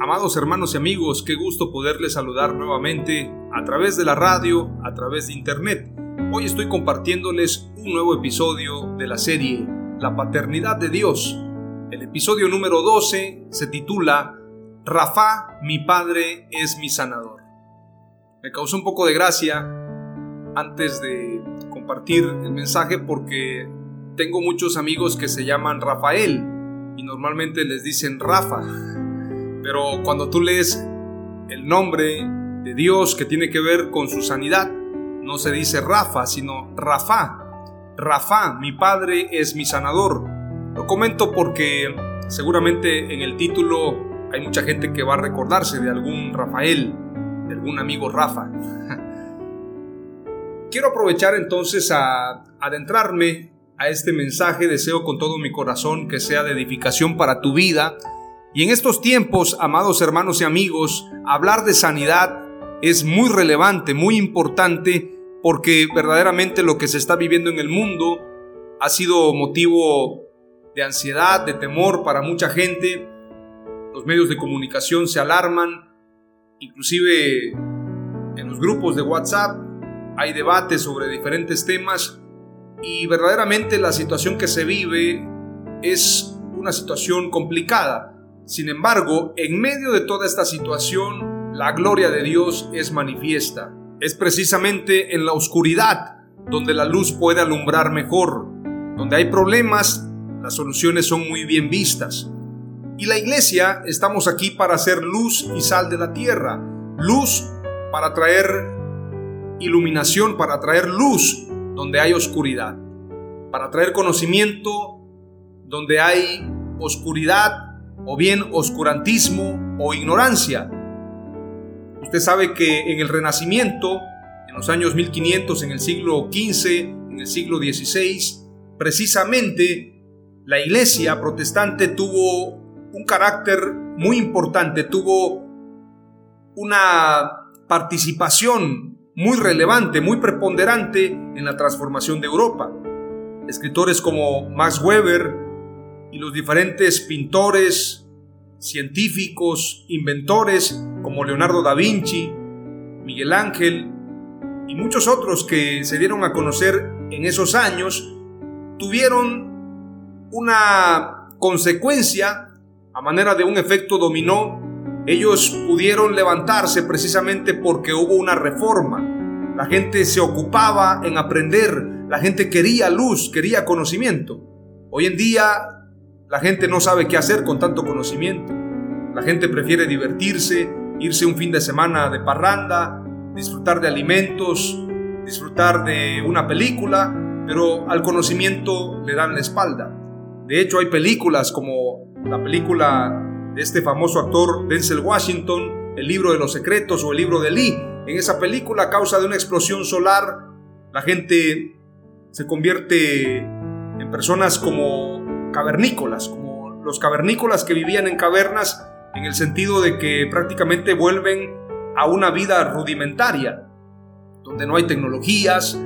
Amados hermanos y amigos, qué gusto poderles saludar nuevamente a través de la radio, a través de internet. Hoy estoy compartiéndoles un nuevo episodio de la serie La Paternidad de Dios. El episodio número 12 se titula Rafa, mi Padre es mi sanador. Me causó un poco de gracia antes de compartir el mensaje porque tengo muchos amigos que se llaman Rafael y normalmente les dicen Rafa. Pero cuando tú lees el nombre de Dios que tiene que ver con su sanidad, no se dice Rafa, sino Rafa. Rafa, mi padre es mi sanador. Lo comento porque seguramente en el título hay mucha gente que va a recordarse de algún Rafael, de algún amigo Rafa. Quiero aprovechar entonces a adentrarme a este mensaje. Deseo con todo mi corazón que sea de edificación para tu vida y en estos tiempos, amados hermanos y amigos, hablar de sanidad es muy relevante, muy importante, porque verdaderamente lo que se está viviendo en el mundo ha sido motivo de ansiedad, de temor para mucha gente. Los medios de comunicación se alarman, inclusive en los grupos de WhatsApp hay debates sobre diferentes temas y verdaderamente la situación que se vive es una situación complicada. Sin embargo, en medio de toda esta situación, la gloria de Dios es manifiesta. Es precisamente en la oscuridad donde la luz puede alumbrar mejor. Donde hay problemas, las soluciones son muy bien vistas. Y la iglesia estamos aquí para hacer luz y sal de la tierra. Luz para traer iluminación, para traer luz donde hay oscuridad. Para traer conocimiento donde hay oscuridad o bien oscurantismo o ignorancia. Usted sabe que en el Renacimiento, en los años 1500, en el siglo XV, en el siglo XVI, precisamente la iglesia protestante tuvo un carácter muy importante, tuvo una participación muy relevante, muy preponderante en la transformación de Europa. Escritores como Max Weber, y los diferentes pintores, científicos, inventores como Leonardo da Vinci, Miguel Ángel y muchos otros que se dieron a conocer en esos años, tuvieron una consecuencia a manera de un efecto dominó. Ellos pudieron levantarse precisamente porque hubo una reforma. La gente se ocupaba en aprender, la gente quería luz, quería conocimiento. Hoy en día la gente no sabe qué hacer con tanto conocimiento. La gente prefiere divertirse, irse un fin de semana de parranda, disfrutar de alimentos, disfrutar de una película, pero al conocimiento le dan la espalda. De hecho, hay películas como la película de este famoso actor Denzel Washington, El libro de los secretos o El libro de Lee. En esa película, a causa de una explosión solar, la gente se convierte en personas como cavernícolas, como los cavernícolas que vivían en cavernas en el sentido de que prácticamente vuelven a una vida rudimentaria, donde no hay tecnologías,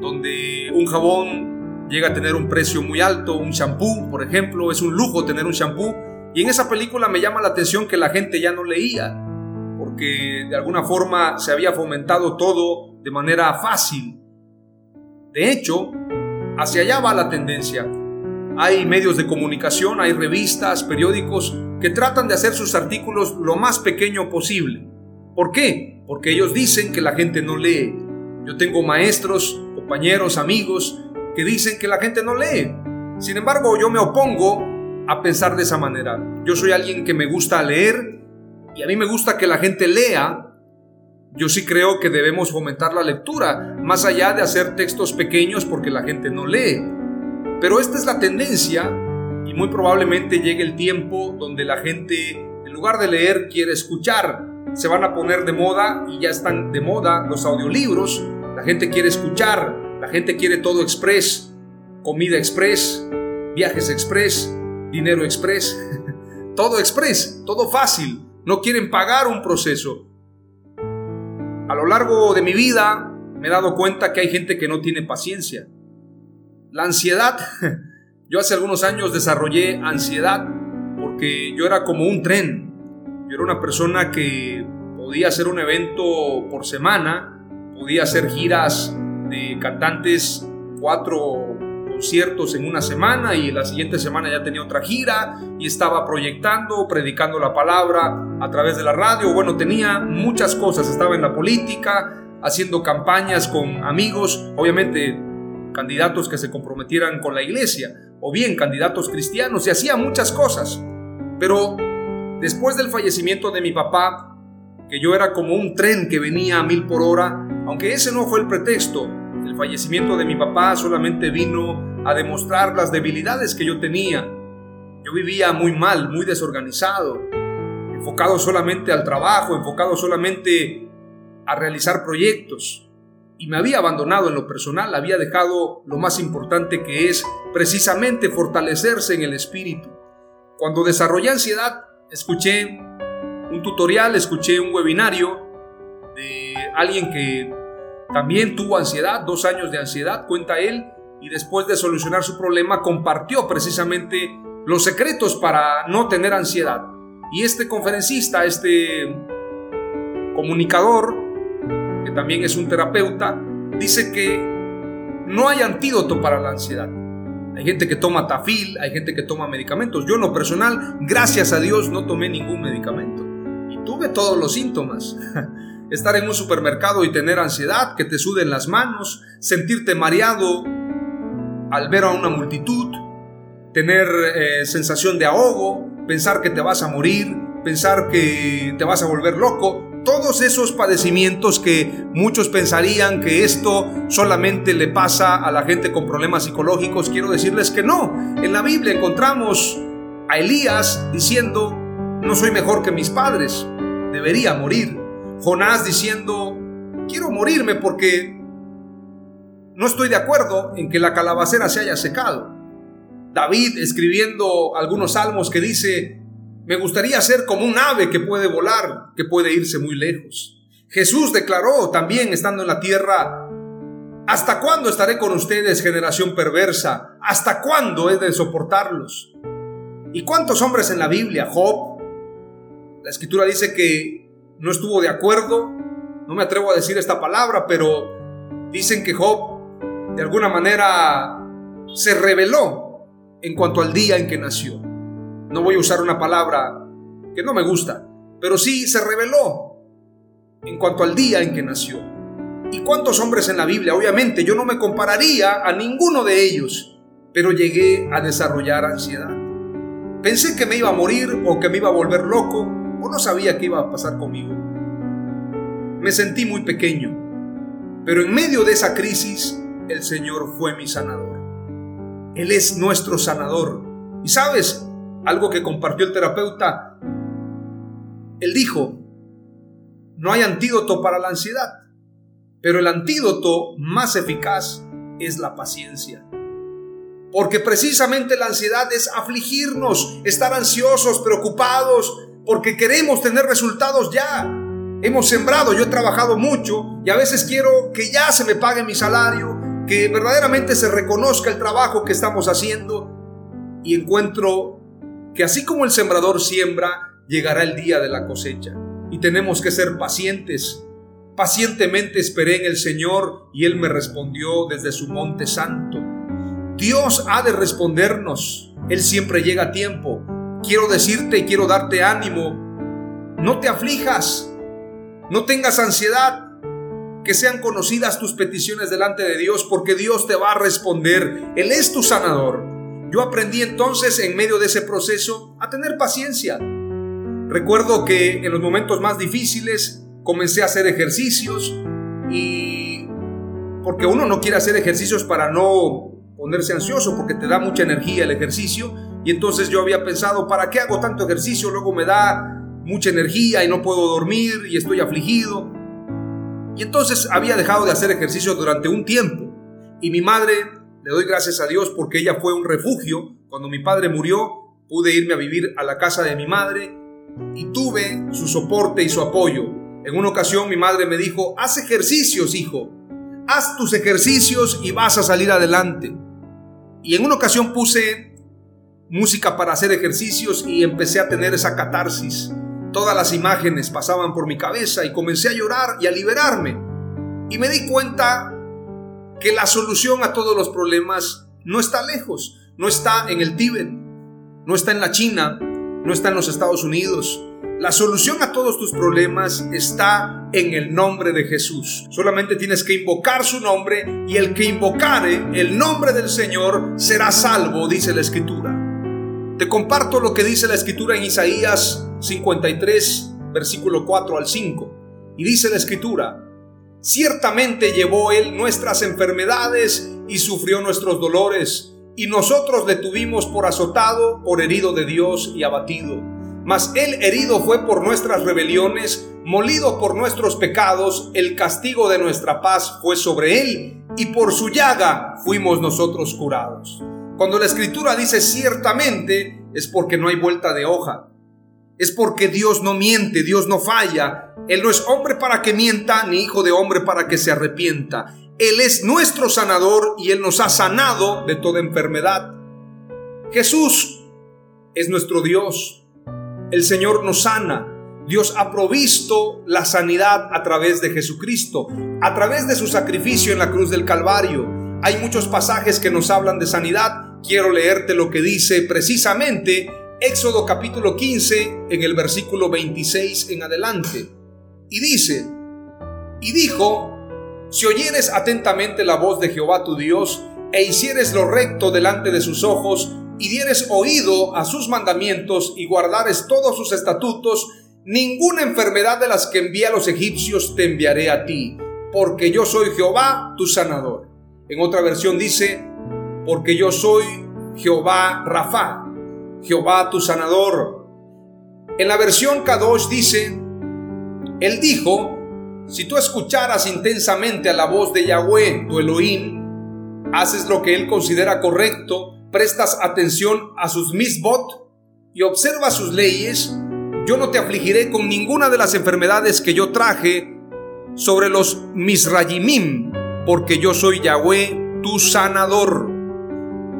donde un jabón llega a tener un precio muy alto, un shampoo, por ejemplo, es un lujo tener un shampoo, Y en esa película me llama la atención que la gente ya no leía, porque de alguna forma se había fomentado todo de manera fácil. De hecho, hacia allá va la tendencia. Hay medios de comunicación, hay revistas, periódicos que tratan de hacer sus artículos lo más pequeño posible. ¿Por qué? Porque ellos dicen que la gente no lee. Yo tengo maestros, compañeros, amigos que dicen que la gente no lee. Sin embargo, yo me opongo a pensar de esa manera. Yo soy alguien que me gusta leer y a mí me gusta que la gente lea. Yo sí creo que debemos fomentar la lectura, más allá de hacer textos pequeños porque la gente no lee. Pero esta es la tendencia y muy probablemente llegue el tiempo donde la gente, en lugar de leer, quiere escuchar. Se van a poner de moda y ya están de moda los audiolibros. La gente quiere escuchar, la gente quiere todo express, comida express, viajes express, dinero express, todo express, todo fácil. No quieren pagar un proceso. A lo largo de mi vida me he dado cuenta que hay gente que no tiene paciencia. La ansiedad, yo hace algunos años desarrollé ansiedad porque yo era como un tren. Yo era una persona que podía hacer un evento por semana, podía hacer giras de cantantes cuatro conciertos en una semana y la siguiente semana ya tenía otra gira y estaba proyectando, predicando la palabra a través de la radio. Bueno, tenía muchas cosas, estaba en la política, haciendo campañas con amigos, obviamente candidatos que se comprometieran con la iglesia o bien candidatos cristianos y hacía muchas cosas. Pero después del fallecimiento de mi papá, que yo era como un tren que venía a mil por hora, aunque ese no fue el pretexto, el fallecimiento de mi papá solamente vino a demostrar las debilidades que yo tenía. Yo vivía muy mal, muy desorganizado, enfocado solamente al trabajo, enfocado solamente a realizar proyectos. Y me había abandonado en lo personal, había dejado lo más importante que es precisamente fortalecerse en el espíritu. Cuando desarrollé ansiedad, escuché un tutorial, escuché un webinario de alguien que también tuvo ansiedad, dos años de ansiedad, cuenta él, y después de solucionar su problema compartió precisamente los secretos para no tener ansiedad. Y este conferencista, este comunicador, también es un terapeuta, dice que no hay antídoto para la ansiedad. Hay gente que toma tafil, hay gente que toma medicamentos. Yo en lo personal, gracias a Dios, no tomé ningún medicamento. Y tuve todos los síntomas. Estar en un supermercado y tener ansiedad, que te suden las manos, sentirte mareado al ver a una multitud, tener eh, sensación de ahogo, pensar que te vas a morir, pensar que te vas a volver loco, todos esos padecimientos que muchos pensarían que esto solamente le pasa a la gente con problemas psicológicos, quiero decirles que no. En la Biblia encontramos a Elías diciendo, no soy mejor que mis padres, debería morir. Jonás diciendo, quiero morirme porque no estoy de acuerdo en que la calabacera se haya secado. David escribiendo algunos salmos que dice, me gustaría ser como un ave que puede volar, que puede irse muy lejos. Jesús declaró también estando en la tierra, ¿hasta cuándo estaré con ustedes, generación perversa? ¿Hasta cuándo he de soportarlos? ¿Y cuántos hombres en la Biblia? Job. La escritura dice que no estuvo de acuerdo, no me atrevo a decir esta palabra, pero dicen que Job de alguna manera se reveló en cuanto al día en que nació. No voy a usar una palabra que no me gusta, pero sí se reveló en cuanto al día en que nació. ¿Y cuántos hombres en la Biblia? Obviamente yo no me compararía a ninguno de ellos, pero llegué a desarrollar ansiedad. Pensé que me iba a morir o que me iba a volver loco o no sabía qué iba a pasar conmigo. Me sentí muy pequeño, pero en medio de esa crisis el Señor fue mi sanador. Él es nuestro sanador. Y sabes, algo que compartió el terapeuta, él dijo, no hay antídoto para la ansiedad, pero el antídoto más eficaz es la paciencia. Porque precisamente la ansiedad es afligirnos, estar ansiosos, preocupados, porque queremos tener resultados ya. Hemos sembrado, yo he trabajado mucho y a veces quiero que ya se me pague mi salario, que verdaderamente se reconozca el trabajo que estamos haciendo y encuentro que así como el sembrador siembra, llegará el día de la cosecha. Y tenemos que ser pacientes. Pacientemente esperé en el Señor y Él me respondió desde su monte santo. Dios ha de respondernos. Él siempre llega a tiempo. Quiero decirte y quiero darte ánimo. No te aflijas. No tengas ansiedad. Que sean conocidas tus peticiones delante de Dios porque Dios te va a responder. Él es tu sanador. Yo aprendí entonces en medio de ese proceso a tener paciencia. Recuerdo que en los momentos más difíciles comencé a hacer ejercicios y porque uno no quiere hacer ejercicios para no ponerse ansioso porque te da mucha energía el ejercicio y entonces yo había pensado, ¿para qué hago tanto ejercicio? Luego me da mucha energía y no puedo dormir y estoy afligido. Y entonces había dejado de hacer ejercicio durante un tiempo y mi madre le doy gracias a Dios porque ella fue un refugio. Cuando mi padre murió, pude irme a vivir a la casa de mi madre y tuve su soporte y su apoyo. En una ocasión mi madre me dijo, haz ejercicios, hijo. Haz tus ejercicios y vas a salir adelante. Y en una ocasión puse música para hacer ejercicios y empecé a tener esa catarsis. Todas las imágenes pasaban por mi cabeza y comencé a llorar y a liberarme. Y me di cuenta que la solución a todos los problemas no está lejos, no está en el Tíbet, no está en la China, no está en los Estados Unidos. La solución a todos tus problemas está en el nombre de Jesús. Solamente tienes que invocar su nombre y el que invocare el nombre del Señor será salvo, dice la Escritura. Te comparto lo que dice la Escritura en Isaías 53, versículo 4 al 5. Y dice la Escritura, Ciertamente llevó Él nuestras enfermedades y sufrió nuestros dolores, y nosotros le tuvimos por azotado, por herido de Dios y abatido. Mas Él herido fue por nuestras rebeliones, molido por nuestros pecados, el castigo de nuestra paz fue sobre Él, y por su llaga fuimos nosotros curados. Cuando la escritura dice ciertamente, es porque no hay vuelta de hoja. Es porque Dios no miente, Dios no falla, él no es hombre para que mienta, ni hijo de hombre para que se arrepienta. Él es nuestro sanador y Él nos ha sanado de toda enfermedad. Jesús es nuestro Dios. El Señor nos sana. Dios ha provisto la sanidad a través de Jesucristo, a través de su sacrificio en la cruz del Calvario. Hay muchos pasajes que nos hablan de sanidad. Quiero leerte lo que dice precisamente Éxodo capítulo 15 en el versículo 26 en adelante. Y dice, y dijo, si oyeres atentamente la voz de Jehová tu Dios, e hicieres lo recto delante de sus ojos, y dieres oído a sus mandamientos, y guardares todos sus estatutos, ninguna enfermedad de las que envía los egipcios te enviaré a ti, porque yo soy Jehová tu sanador. En otra versión dice, porque yo soy Jehová Rafa, Jehová tu sanador. En la versión Kadosh dice, él dijo, si tú escucharas intensamente a la voz de Yahweh, tu Elohim, haces lo que Él considera correcto, prestas atención a sus misbot y observas sus leyes, yo no te afligiré con ninguna de las enfermedades que yo traje sobre los misrayimim, porque yo soy Yahweh, tu sanador.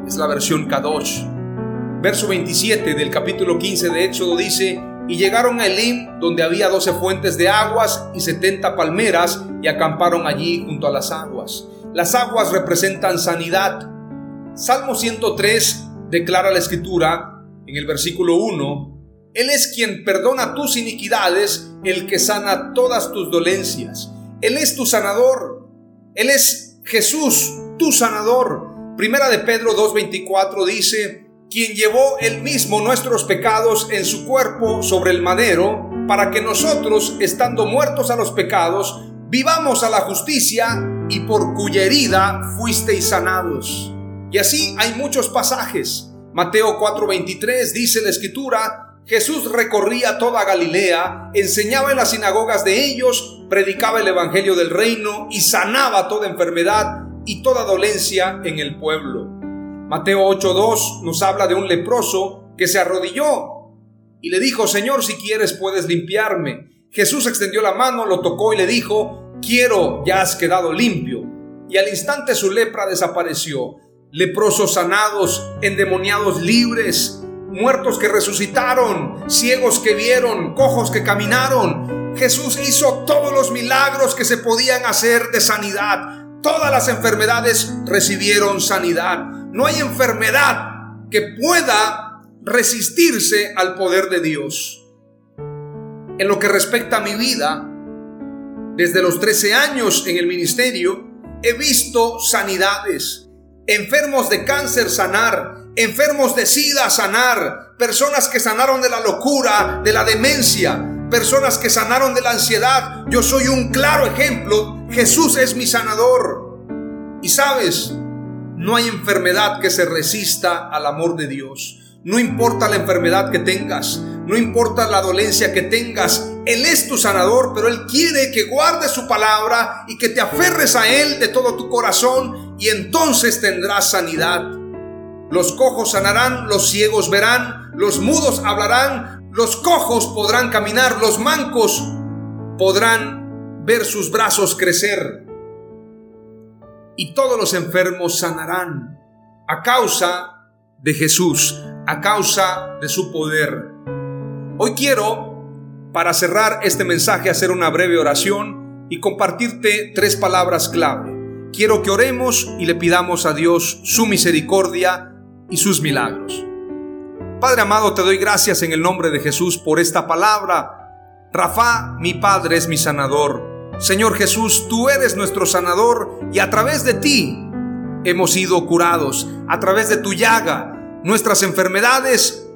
Es la versión Kadosh. Verso 27 del capítulo 15 de Éxodo dice, y llegaron a Elim, donde había doce fuentes de aguas y setenta palmeras, y acamparon allí junto a las aguas. Las aguas representan sanidad. Salmo 103 declara la escritura en el versículo 1, Él es quien perdona tus iniquidades, el que sana todas tus dolencias. Él es tu sanador. Él es Jesús, tu sanador. Primera de Pedro 2.24 dice, quien llevó él mismo nuestros pecados en su cuerpo sobre el madero, para que nosotros, estando muertos a los pecados, vivamos a la justicia y por cuya herida fuisteis sanados. Y así hay muchos pasajes. Mateo 4:23 dice la escritura, Jesús recorría toda Galilea, enseñaba en las sinagogas de ellos, predicaba el Evangelio del reino y sanaba toda enfermedad y toda dolencia en el pueblo. Mateo 8.2 nos habla de un leproso que se arrodilló y le dijo, Señor, si quieres puedes limpiarme. Jesús extendió la mano, lo tocó y le dijo, quiero, ya has quedado limpio. Y al instante su lepra desapareció. Leprosos sanados, endemoniados libres, muertos que resucitaron, ciegos que vieron, cojos que caminaron. Jesús hizo todos los milagros que se podían hacer de sanidad. Todas las enfermedades recibieron sanidad. No hay enfermedad que pueda resistirse al poder de Dios. En lo que respecta a mi vida, desde los 13 años en el ministerio, he visto sanidades, enfermos de cáncer sanar, enfermos de sida sanar, personas que sanaron de la locura, de la demencia, personas que sanaron de la ansiedad. Yo soy un claro ejemplo. Jesús es mi sanador. Y sabes, no hay enfermedad que se resista al amor de Dios. No importa la enfermedad que tengas, no importa la dolencia que tengas, Él es tu sanador, pero Él quiere que guardes su palabra y que te aferres a Él de todo tu corazón y entonces tendrás sanidad. Los cojos sanarán, los ciegos verán, los mudos hablarán, los cojos podrán caminar, los mancos podrán ver sus brazos crecer y todos los enfermos sanarán a causa de Jesús a causa de su poder. Hoy quiero, para cerrar este mensaje, hacer una breve oración y compartirte tres palabras clave. Quiero que oremos y le pidamos a Dios su misericordia y sus milagros. Padre amado, te doy gracias en el nombre de Jesús por esta palabra. Rafa, mi Padre, es mi sanador. Señor Jesús, tú eres nuestro sanador y a través de ti hemos sido curados. A través de tu llaga Nuestras enfermedades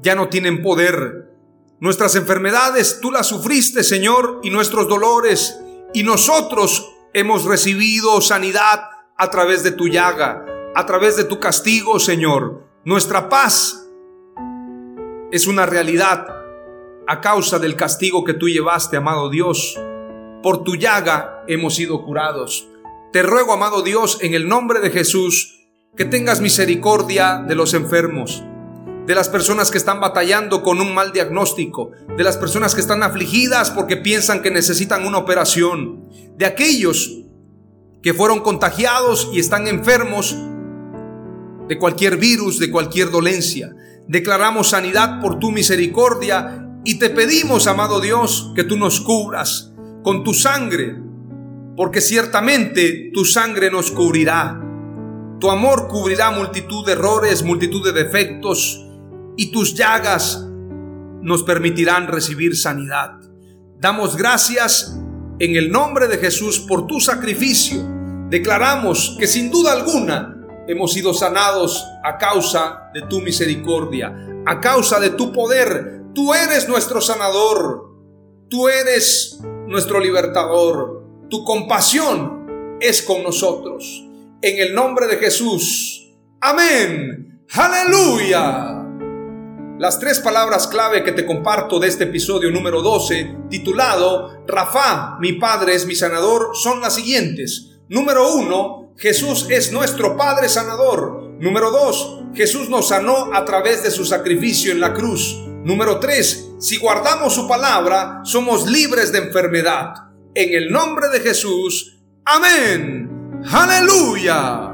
ya no tienen poder. Nuestras enfermedades tú las sufriste, Señor, y nuestros dolores. Y nosotros hemos recibido sanidad a través de tu llaga, a través de tu castigo, Señor. Nuestra paz es una realidad a causa del castigo que tú llevaste, amado Dios. Por tu llaga hemos sido curados. Te ruego, amado Dios, en el nombre de Jesús, que tengas misericordia de los enfermos, de las personas que están batallando con un mal diagnóstico, de las personas que están afligidas porque piensan que necesitan una operación, de aquellos que fueron contagiados y están enfermos de cualquier virus, de cualquier dolencia. Declaramos sanidad por tu misericordia y te pedimos, amado Dios, que tú nos cubras con tu sangre, porque ciertamente tu sangre nos cubrirá. Tu amor cubrirá multitud de errores, multitud de defectos y tus llagas nos permitirán recibir sanidad. Damos gracias en el nombre de Jesús por tu sacrificio. Declaramos que sin duda alguna hemos sido sanados a causa de tu misericordia, a causa de tu poder. Tú eres nuestro sanador, tú eres nuestro libertador, tu compasión es con nosotros en el nombre de Jesús. Amén. Aleluya. Las tres palabras clave que te comparto de este episodio número 12, titulado Rafa, mi Padre es mi sanador, son las siguientes. Número uno, Jesús es nuestro Padre sanador. Número dos, Jesús nos sanó a través de su sacrificio en la cruz. Número tres, si guardamos su palabra, somos libres de enfermedad. En el nombre de Jesús. Amén. Aleluya.